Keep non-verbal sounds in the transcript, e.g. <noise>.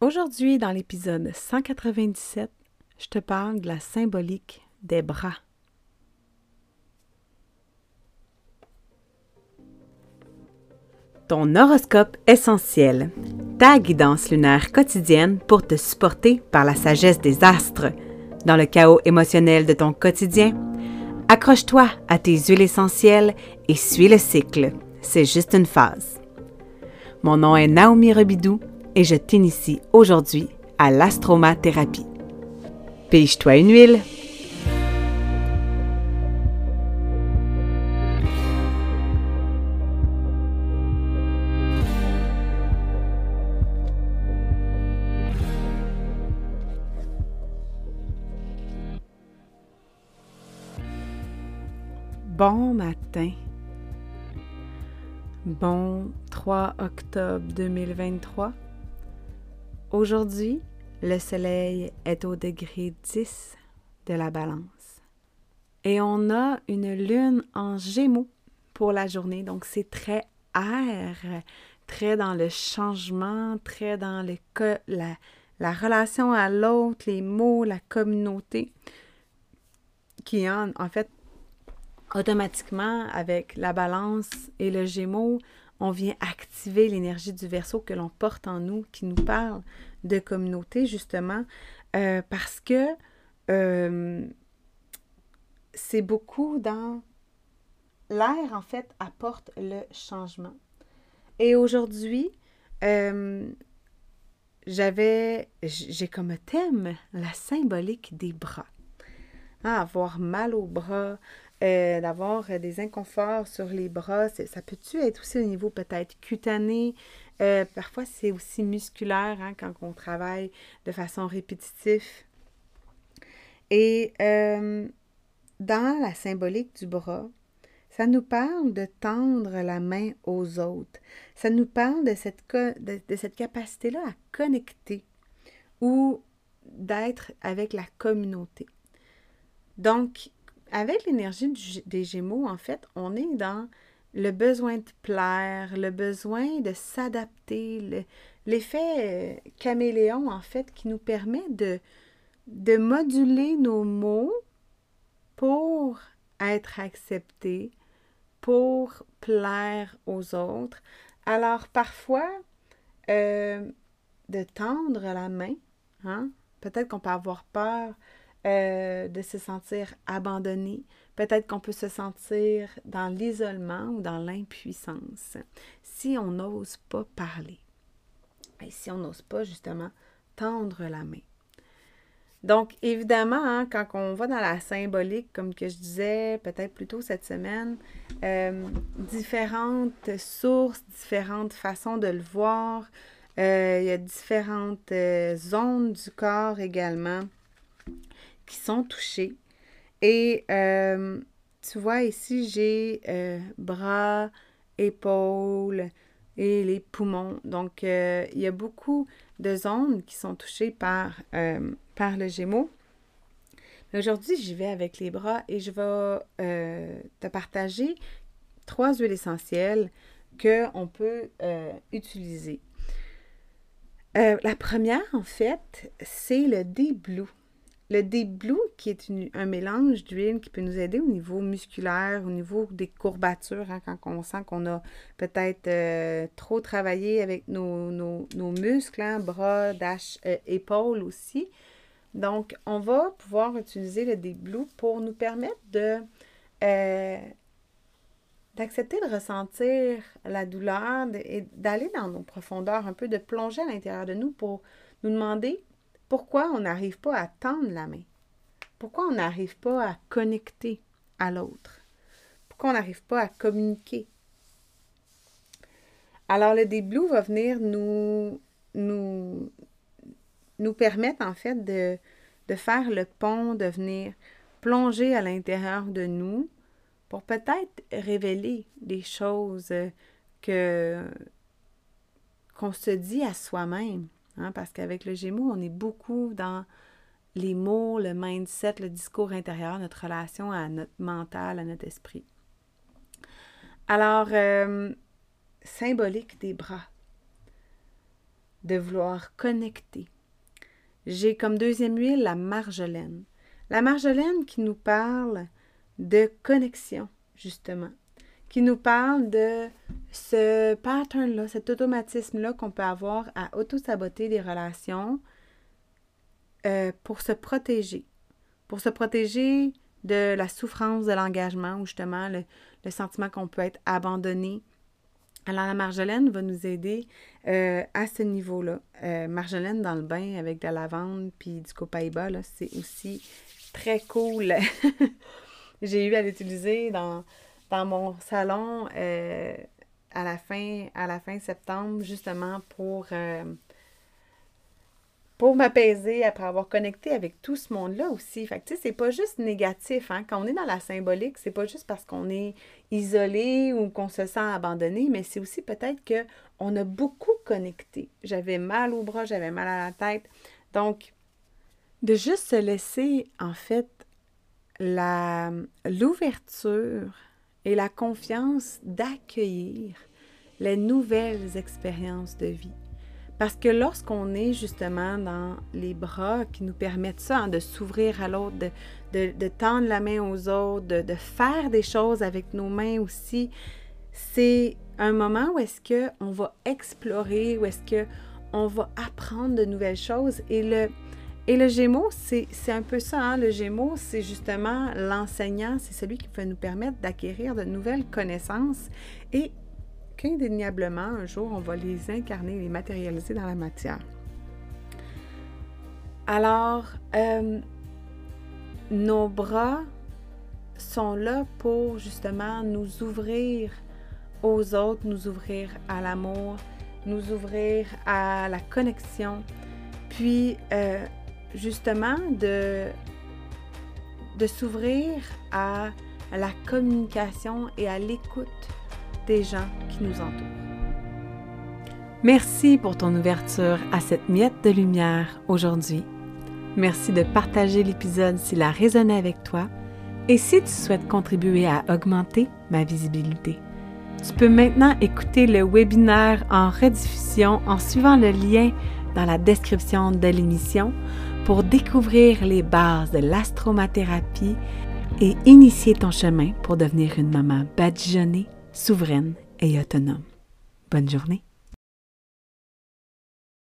Aujourd'hui, dans l'épisode 197, je te parle de la symbolique des bras. Ton horoscope essentiel, ta guidance lunaire quotidienne pour te supporter par la sagesse des astres. Dans le chaos émotionnel de ton quotidien, accroche-toi à tes huiles essentielles et suis le cycle. C'est juste une phase. Mon nom est Naomi Rebidou et je t'initie aujourd'hui à l'astromathérapie. Pige-toi une huile. Bon matin. Bon 3 octobre 2023. Aujourd'hui, le soleil est au degré 10 de la balance. Et on a une lune en gémeaux pour la journée. Donc, c'est très air, très dans le changement, très dans le, la, la relation à l'autre, les mots, la communauté, qui en, en fait, automatiquement, avec la balance et le gémeaux, on vient activer l'énergie du verso que l'on porte en nous, qui nous parle de communauté, justement, euh, parce que euh, c'est beaucoup dans l'air, en fait, apporte le changement. Et aujourd'hui, euh, j'avais, j'ai comme thème la symbolique des bras. Hein, avoir mal aux bras, euh, d'avoir euh, des inconforts sur les bras. Ça peut-tu être aussi au niveau peut-être cutané? Euh, parfois, c'est aussi musculaire hein, quand on travaille de façon répétitive. Et dans la symbolique du bras, ça nous parle de tendre la main aux autres. Ça nous parle de cette, de, de cette capacité-là à connecter ou d'être avec la communauté. Donc, avec l'énergie des Gémeaux, en fait, on est dans le besoin de plaire, le besoin de s'adapter, l'effet euh, caméléon, en fait, qui nous permet de, moduler nos mots pour être acceptés, pour plaire aux autres. Alors, parfois, euh, de tendre la main, hein? peut-être qu'on peut avoir peur euh, de se sentir abandonné. Peut-être qu'on peut se sentir dans l'isolement ou dans l'impuissance si on n'ose pas parler. Et si on n'ose pas justement tendre la main. Donc, évidemment, hein, quand on va dans la symbolique, comme que je disais peut-être plus tôt cette semaine, euh, différentes sources, différentes façons de le voir. Euh, il y a différentes zones du corps également qui sont touchés. Et euh, tu vois, ici, j'ai euh, bras, épaules et les poumons. Donc, euh, il y a beaucoup de zones qui sont touchées par, par le gémeau. Aujourd'hui, j'y vais avec les bras et je vais te partager trois huiles essentielles qu'on peut utiliser. la première, en fait, c'est le déblou. Le Deep Blue, qui est un mélange d'huile qui peut nous aider au niveau musculaire, au niveau des courbatures, hein, quand on sent qu'on a peut-être euh, trop travaillé avec nos, muscles, hein, bras, dash, euh, épaules aussi. Donc, on va pouvoir utiliser le Deep pour nous permettre de euh, d'accepter de ressentir la douleur et d'aller dans nos profondeurs, un peu de plonger à l'intérieur de nous pour nous demander pourquoi on n'arrive pas à tendre la main? Pourquoi on n'arrive pas à connecter à l'autre? Pourquoi on n'arrive pas à communiquer? Alors, le début va venir nous, nous, permettre en fait de, de faire le pont, de venir plonger à l'intérieur de nous pour peut-être révéler des choses que qu'on se dit à soi-même. Hein, parce qu'avec le Gémeaux, on est beaucoup dans les mots, le mindset, le discours intérieur, notre relation à notre mental, à notre esprit. Alors, euh, symbolique des bras. de vouloir connecter. J'ai comme deuxième huile la marjolaine. La marjolaine qui nous parle de connexion, justement, qui nous parle de ce pattern-là, cet automatisme-là qu'on peut avoir à auto-saboter des relations euh, pour se protéger, pour se protéger de la souffrance de l'engagement ou justement le, sentiment qu'on peut être abandonné. Alors la marjolaine va nous aider euh, à ce niveau-là. Euh, marjolaine dans le bain avec de la lavande puis du copaïba, c'est aussi très cool. <laughs> J'ai eu à l'utiliser dans, dans mon salon euh, à, la fin, à la fin septembre, justement pour, euh, pour m'apaiser après avoir connecté avec tout ce monde-là aussi. Fait que, tu sais, c'est pas juste négatif. Hein? Quand on est dans la symbolique, c'est pas juste parce qu'on est isolé ou qu'on se sent abandonné, mais c'est aussi peut-être qu'on a beaucoup connecté. J'avais mal au bras, j'avais mal à la tête. Donc, de juste se laisser, en fait, l'ouverture et la confiance d'accueillir les nouvelles expériences de vie. Parce que lorsqu'on est justement dans les bras qui nous permettent ça, hein, de s'ouvrir à l'autre, de, tendre la main aux autres, de, de, faire des choses avec nos mains aussi, c'est un moment où est-ce qu'on va explorer, où est-ce qu'on va apprendre de nouvelles choses. Et le, et le Gémeaux, c'est un peu ça. Hein. Le Gémeaux, c'est justement l'enseignant, c'est celui qui va nous permettre d'acquérir de nouvelles connaissances et qu'indéniablement, un jour, on va les incarner, les matérialiser dans la matière. Alors, euh, nos bras sont là pour justement nous ouvrir aux autres, nous ouvrir à l'amour, nous ouvrir à la connexion, puis euh, justement de, de s'ouvrir à, la communication et à l'écoute des gens qui nous entourent. Merci pour ton ouverture à cette miette de lumière aujourd'hui. Merci de partager l'épisode s'il a résonné avec toi et si tu souhaites contribuer à augmenter ma visibilité. Tu peux maintenant écouter le webinaire en rediffusion en suivant le lien dans la description de l'émission pour découvrir les bases de l'astromathérapie et initier ton chemin pour devenir une maman badigeonnée, souveraine et autonome. Bonne journée!